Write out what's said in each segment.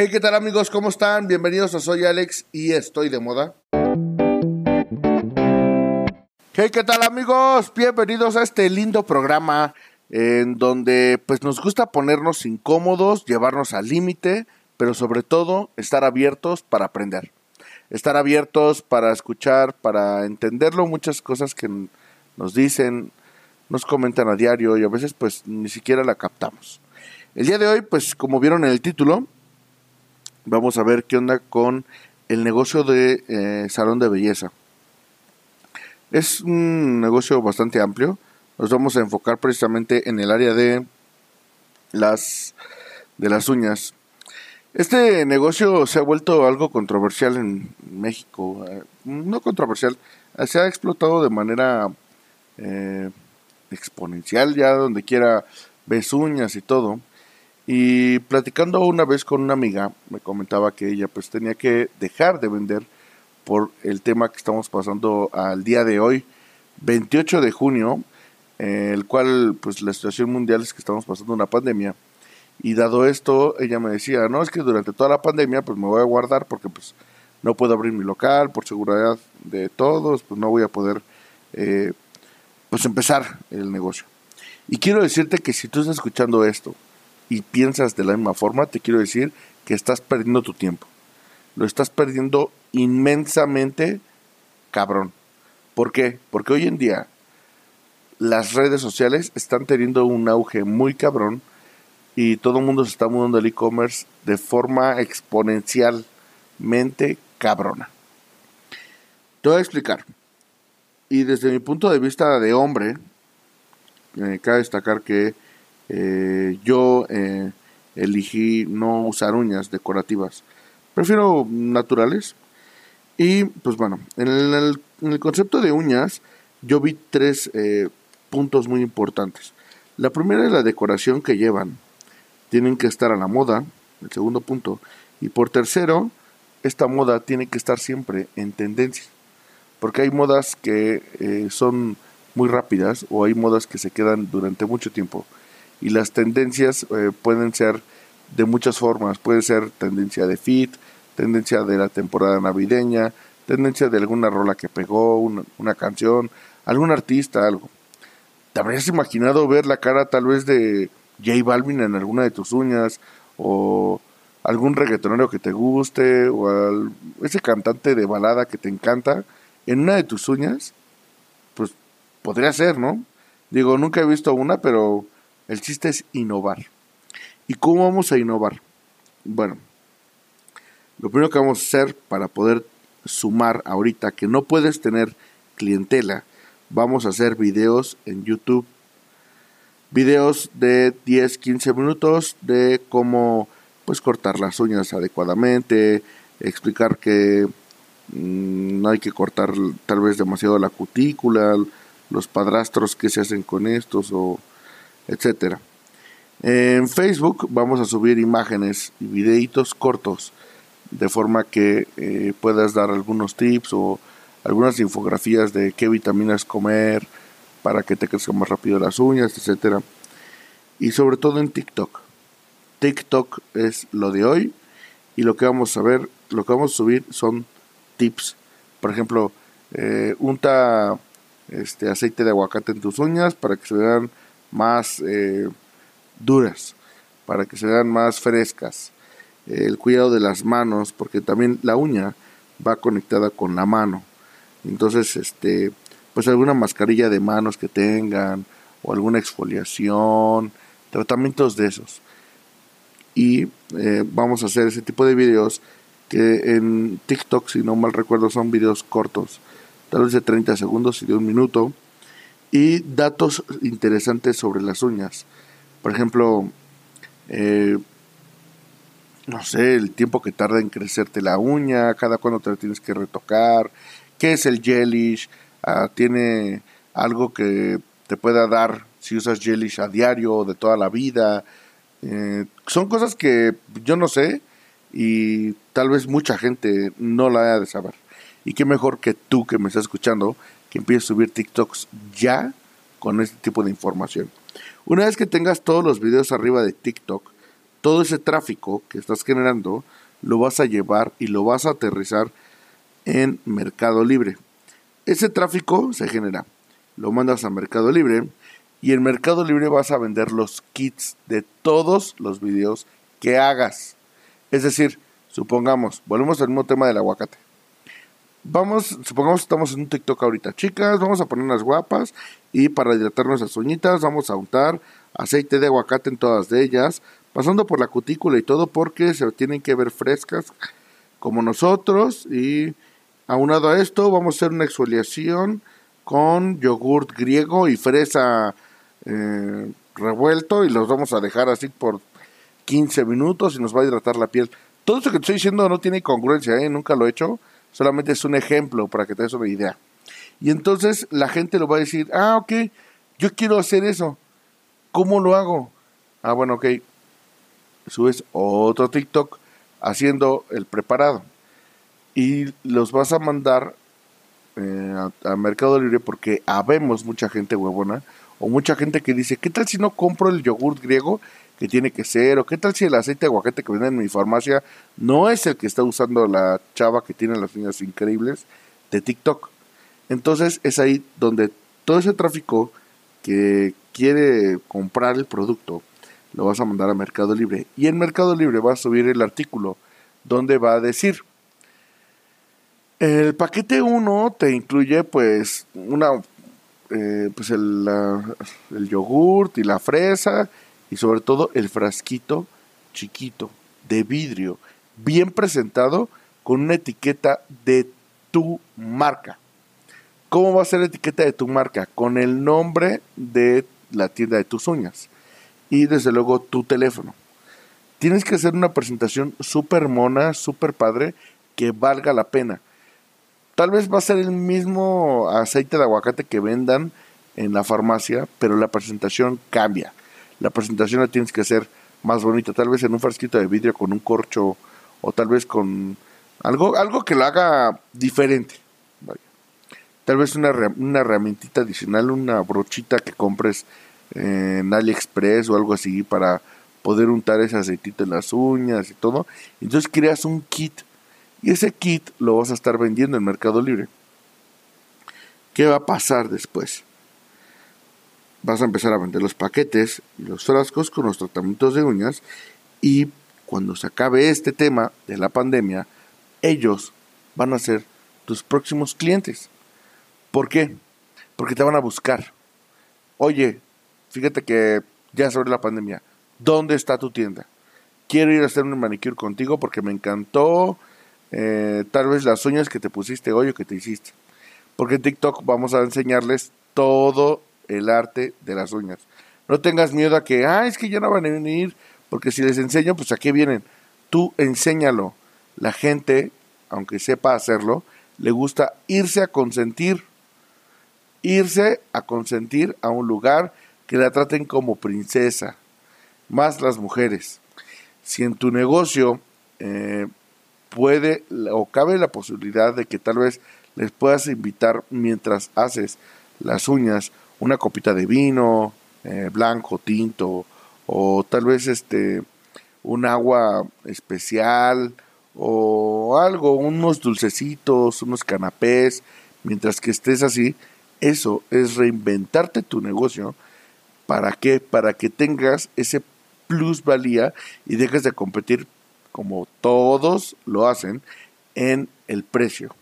Hey, ¿qué tal amigos? ¿Cómo están? Bienvenidos a Soy Alex y estoy de moda. Hey, ¿qué tal amigos? Bienvenidos a este lindo programa en donde pues nos gusta ponernos incómodos, llevarnos al límite, pero sobre todo estar abiertos para aprender. Estar abiertos para escuchar, para entenderlo, muchas cosas que nos dicen, nos comentan a diario y a veces pues ni siquiera la captamos. El día de hoy, pues como vieron en el título, vamos a ver qué onda con el negocio de eh, salón de belleza. Es un negocio bastante amplio. Nos vamos a enfocar precisamente en el área de las de las uñas. Este negocio se ha vuelto algo controversial en México. Eh, no controversial, se ha explotado de manera eh, exponencial, ya donde quiera ves uñas y todo. Y platicando una vez con una amiga, me comentaba que ella pues tenía que dejar de vender por el tema que estamos pasando al día de hoy, 28 de junio, el cual pues la situación mundial es que estamos pasando una pandemia. Y dado esto, ella me decía, no, es que durante toda la pandemia pues me voy a guardar porque pues no puedo abrir mi local por seguridad de todos, pues no voy a poder eh, pues empezar el negocio. Y quiero decirte que si tú estás escuchando esto y piensas de la misma forma, te quiero decir que estás perdiendo tu tiempo. Lo estás perdiendo inmensamente cabrón. ¿Por qué? Porque hoy en día las redes sociales están teniendo un auge muy cabrón y todo el mundo se está mudando al e-commerce de forma exponencialmente cabrona. Te voy a explicar. Y desde mi punto de vista de hombre, eh, cabe destacar que eh, yo eh, elegí no usar uñas decorativas. Prefiero naturales. Y pues bueno, en el, concepto de uñas yo vi tres eh, puntos muy importantes. La primera es la decoración que llevan. Tienen que estar a la moda, el segundo punto. Y por tercero, esta moda tiene que estar siempre en tendencia. Porque hay modas que son muy rápidas o hay modas que se quedan durante mucho tiempo y las tendencias eh, pueden ser de muchas formas. Puede ser tendencia de fit, tendencia de la temporada navideña, tendencia de alguna rola que pegó, una, canción, algún artista, algo. ¿Te habrías imaginado ver la cara tal vez de J Balvin en alguna de tus uñas? O algún reggaetonero que te guste, o ese cantante de balada que te encanta, en una de tus uñas, pues podría ser, ¿no? Digo, nunca he visto una, pero el chiste es innovar. ¿Y cómo vamos a innovar? Bueno, lo primero que vamos a hacer para poder sumar ahorita que no puedes tener clientela, vamos a hacer videos en YouTube. Videos de 10, 15 minutos de cómo pues cortar las uñas adecuadamente, explicar que mm, no hay que cortar tal vez demasiado la cutícula, los padrastros que se hacen con estos o etcétera. En Facebook vamos a subir imágenes y videitos cortos de forma que eh, puedas dar algunos tips o algunas infografías de qué vitaminas comer para que te crezcan más rápido las uñas, etcétera. Y sobre todo en TikTok. TikTok es lo de hoy y lo que vamos a ver, lo que vamos a subir son tips. Por ejemplo, eh, unta este aceite de aguacate en tus uñas para que se vean más eh, duras, para que se vean más frescas. el cuidado de las manos, porque también la uña va conectada con la mano. Entonces, este, pues alguna mascarilla de manos que tengan, o alguna exfoliación, tratamientos de esos. Y eh, vamos a hacer ese tipo de videos que en TikTok, si no mal recuerdo, son videos cortos, tal vez de 30 segundos y de un minuto y datos interesantes sobre las uñas. Por ejemplo, eh, no sé, el tiempo que tarda en crecerte la uña, cada cuándo te la tienes que retocar, qué es el gelish, ah, tiene algo que te pueda dar si usas gelish a diario o de toda la vida. Eh, son cosas que yo no sé y tal vez mucha gente no la haya de saber. Y qué mejor que tú que me estás escuchando que empieces a subir TikToks ya con este tipo de información. Una vez que tengas todos los videos arriba de TikTok, todo ese tráfico que estás generando lo vas a llevar y lo vas a aterrizar en Mercado Libre. Ese tráfico se genera, lo mandas a Mercado Libre y en Mercado Libre vas a vender los kits de todos los videos que hagas. Es decir, supongamos, volvemos al mismo tema del aguacate. Vamos, supongamos que estamos en un TikTok ahorita. Chicas, vamos a poner unas guapas y para hidratar nuestras uñitas vamos a untar aceite de aguacate en todas de ellas, pasando por la cutícula y todo porque se tienen que ver frescas como nosotros y aunado a esto vamos a hacer una exfoliación con yogurt griego y fresa eh, revuelto y los vamos a dejar así por 15 minutos y nos va a hidratar la piel. Todo eso que estoy diciendo no tiene congruencia, ¿eh? nunca lo he hecho, solamente es un ejemplo para que te des una idea. Y entonces la gente lo va a decir, ah, ok, yo quiero hacer eso. ¿Cómo lo hago? Ah, bueno, ok. Subes otro TikTok haciendo el preparado. Y los vas a mandar eh, a, Mercado Libre porque habemos mucha gente huevona o mucha gente que dice, ¿qué tal si no compro el yogurt griego que tiene que ser? ¿O qué tal si el aceite de aguacate que venden en mi farmacia no es el que está usando la chava que tiene las uñas increíbles de TikTok? Entonces es ahí donde todo ese tráfico que quiere comprar el producto lo vas a mandar a Mercado Libre. Y en Mercado Libre va a subir el artículo donde va a decir, el paquete 1 te incluye pues una eh, pues el, el yogurt y la fresa y sobre todo el frasquito chiquito de vidrio bien presentado con una etiqueta de tu marca. ¿Cómo va a ser la etiqueta de tu marca? Con el nombre de la tienda de tus uñas y desde luego tu teléfono. Tienes que hacer una presentación súper mona, súper padre, que valga la pena. Tal vez va a ser el mismo aceite de aguacate que vendan en la farmacia, pero la presentación cambia. La presentación la tienes que hacer más bonita, tal vez en un frasquito de vidrio con un corcho o tal vez con algo, algo que lo haga diferente. Tal vez una, una herramientita adicional, una brochita que compres en AliExpress o algo así para poder untar ese aceitito en las uñas y todo. Entonces creas un kit y ese kit lo vas a estar vendiendo en Mercado Libre. ¿Qué va a pasar después? Vas a empezar a vender los paquetes y los frascos con los tratamientos de uñas y cuando se acabe este tema de la pandemia, ellos van a ser tus próximos clientes. ¿Por qué? Porque te van a buscar. Oye, fíjate que ya sobre la pandemia, ¿dónde está tu tienda? Quiero ir a hacer un manicure contigo porque me encantó eh, tal vez las uñas que te pusiste hoy o que te hiciste. Porque en TikTok vamos a enseñarles todo el arte de las uñas. No tengas miedo a que, ah, es que ya no van a venir, porque si les enseño, pues a qué vienen. Tú enséñalo. La gente, aunque sepa hacerlo, le gusta irse a consentir. Irse a consentir a un lugar que la traten como princesa. Más las mujeres. Si en tu negocio eh, puede o cabe la posibilidad de que tal vez les puedas invitar mientras haces las uñas una copita de vino eh, blanco, tinto o tal vez este un agua especial o algo, unos dulcecitos, unos canapés, mientras que estés así, eso es reinventarte tu negocio. ¿Para qué? Para que tengas ese plusvalía y dejes de competir como todos lo hacen, en el precio.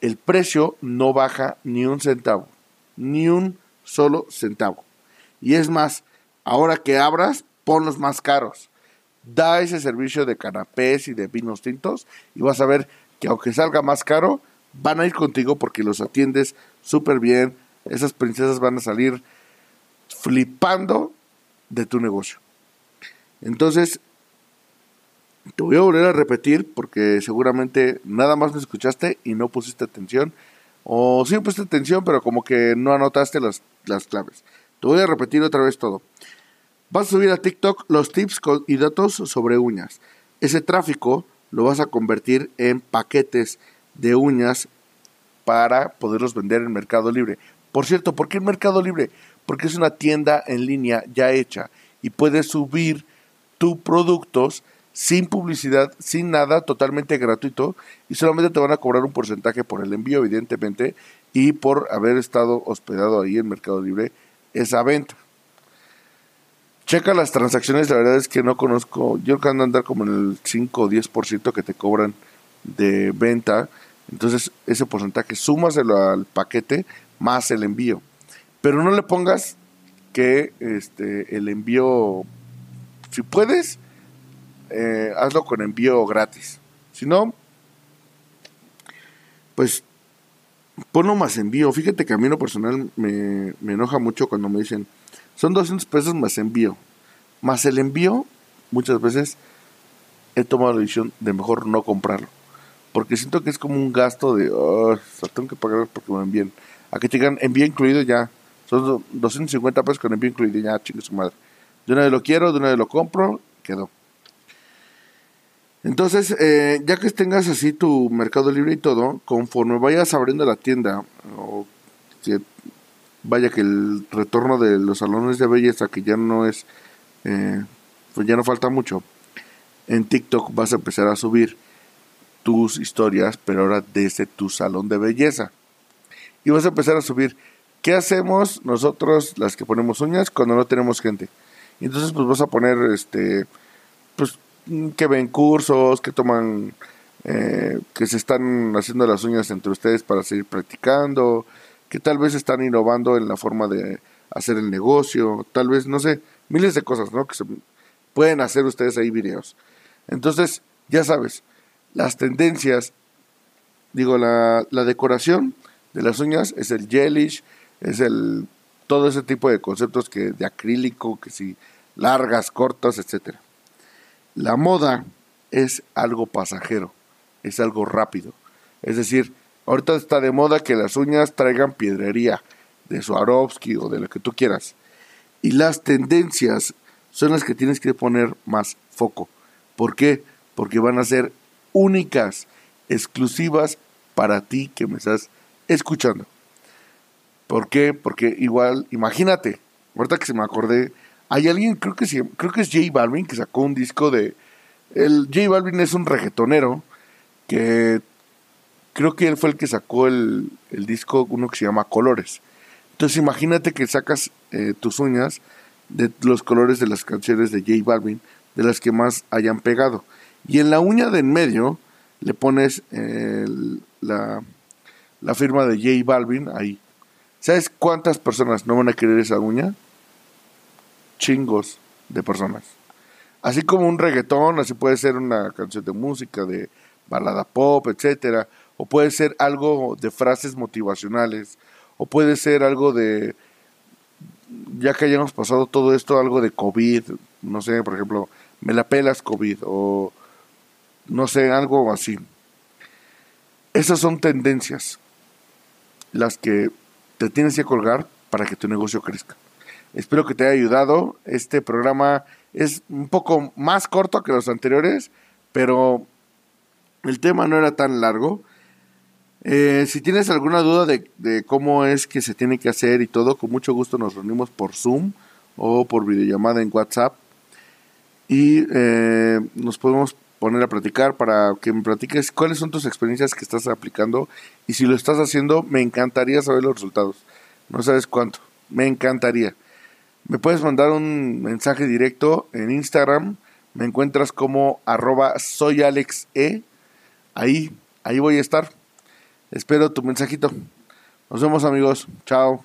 El precio no baja ni un centavo, ni un solo centavo. Y es más, ahora que abras, ponlos más caros. Da ese servicio de canapés y de vinos tintos y vas a ver que aunque salga más caro, van a ir contigo porque los atiendes súper bien. Esas princesas van a salir flipando de tu negocio. Entonces, te voy a volver a repetir porque seguramente nada más me escuchaste y no pusiste atención. O sí pusiste atención, pero como que no anotaste las, las claves. Te voy a repetir otra vez todo. Vas a subir a TikTok los tips y datos sobre uñas. Ese tráfico lo vas a convertir en paquetes de uñas para poderlos vender en Mercado Libre. Por cierto, ¿por qué en Mercado Libre? Porque es una tienda en línea ya hecha y puedes subir tus productos sin publicidad, sin nada, totalmente gratuito y solamente te van a cobrar un porcentaje por el envío, evidentemente, y por haber estado hospedado ahí en Mercado Libre esa venta. Checa las transacciones, la verdad es que no conozco, yo creo que andar como en el 5 o 10% que te cobran de venta, entonces ese porcentaje súmaselo al paquete más el envío. Pero no le pongas que este el envío, si puedes, eh, hazlo con envío gratis. Si no, pues ponlo más envío. Fíjate que a mí lo personal me, me enoja mucho cuando me dicen, son 200 pesos más envío. Más el envío, muchas veces he tomado la decisión de mejor no comprarlo. Porque siento que es como un gasto de, tengo que pagar porque me envíen. A que te digan envío incluido ya. Son 250 pesos con envío incluido ya, chingue su madre. De una vez lo quiero, de una vez lo compro, quedó. Entonces, eh, ya que tengas así tu mercado libre y todo, conforme vayas abriendo la tienda, o vaya que el retorno de los salones de belleza, que ya no es, eh, pues ya no falta mucho, en TikTok vas a empezar a subir tus historias, pero ahora desde tu salón de belleza. Y vas a empezar a subir, ¿qué hacemos nosotros las que ponemos uñas cuando no tenemos gente? Entonces pues vas a poner, este, pues que ven cursos, que toman, eh, que se están haciendo las uñas entre ustedes para seguir practicando, que tal vez están innovando en la forma de hacer el negocio, tal vez, no sé, miles de cosas, ¿no? Que se pueden hacer ustedes ahí videos. Entonces, ya sabes, las tendencias, digo, la, la decoración de las uñas es el gelish, es el todo ese tipo de conceptos que de acrílico, que si largas, cortas, etcétera. La moda es algo pasajero, es algo rápido. Es decir, ahorita está de moda que las uñas traigan piedrería de Swarovski o de lo que tú quieras. Y las tendencias son las que tienes que poner más foco. ¿Por qué? Porque van a ser únicas, exclusivas para ti que me estás escuchando. ¿Por qué? Porque igual, imagínate, ahorita que se me acordé hay alguien, creo que, sí, creo que es J Balvin, que sacó un disco de... El J Balvin es un reggaetonero que creo que él fue el que sacó el, disco, uno que se llama Colores. Entonces imagínate que sacas eh, tus uñas de los colores de las canciones de J Balvin, de las que más hayan pegado. Y en la uña de en medio le pones la, la firma de J Balvin ahí. ¿Sabes cuántas personas no van a querer esa uña? Chingos de personas. Así como un reggaetón, así puede ser una canción de música, de balada pop, etcétera, o puede ser algo de frases motivacionales, o puede ser algo de ya que hayamos pasado todo esto, algo de COVID, no sé, por ejemplo, me la pelas COVID o no sé, algo así. Esas son tendencias las que te tienes que colgar para que tu negocio crezca. Espero que te haya ayudado. Este programa es un poco más corto que los anteriores, pero el tema no era tan largo. Eh, si tienes alguna duda de, cómo es que se tiene que hacer y todo, con mucho gusto nos reunimos por Zoom o por videollamada en WhatsApp y eh, nos podemos poner a platicar para que me platiques cuáles son tus experiencias que estás aplicando y si lo estás haciendo me encantaría saber los resultados. No sabes cuánto, me encantaría. Me puedes mandar un mensaje directo en Instagram. Me encuentras como arroba soyalexe. Ahí, ahí voy a estar. Espero tu mensajito. Nos vemos amigos. Chao.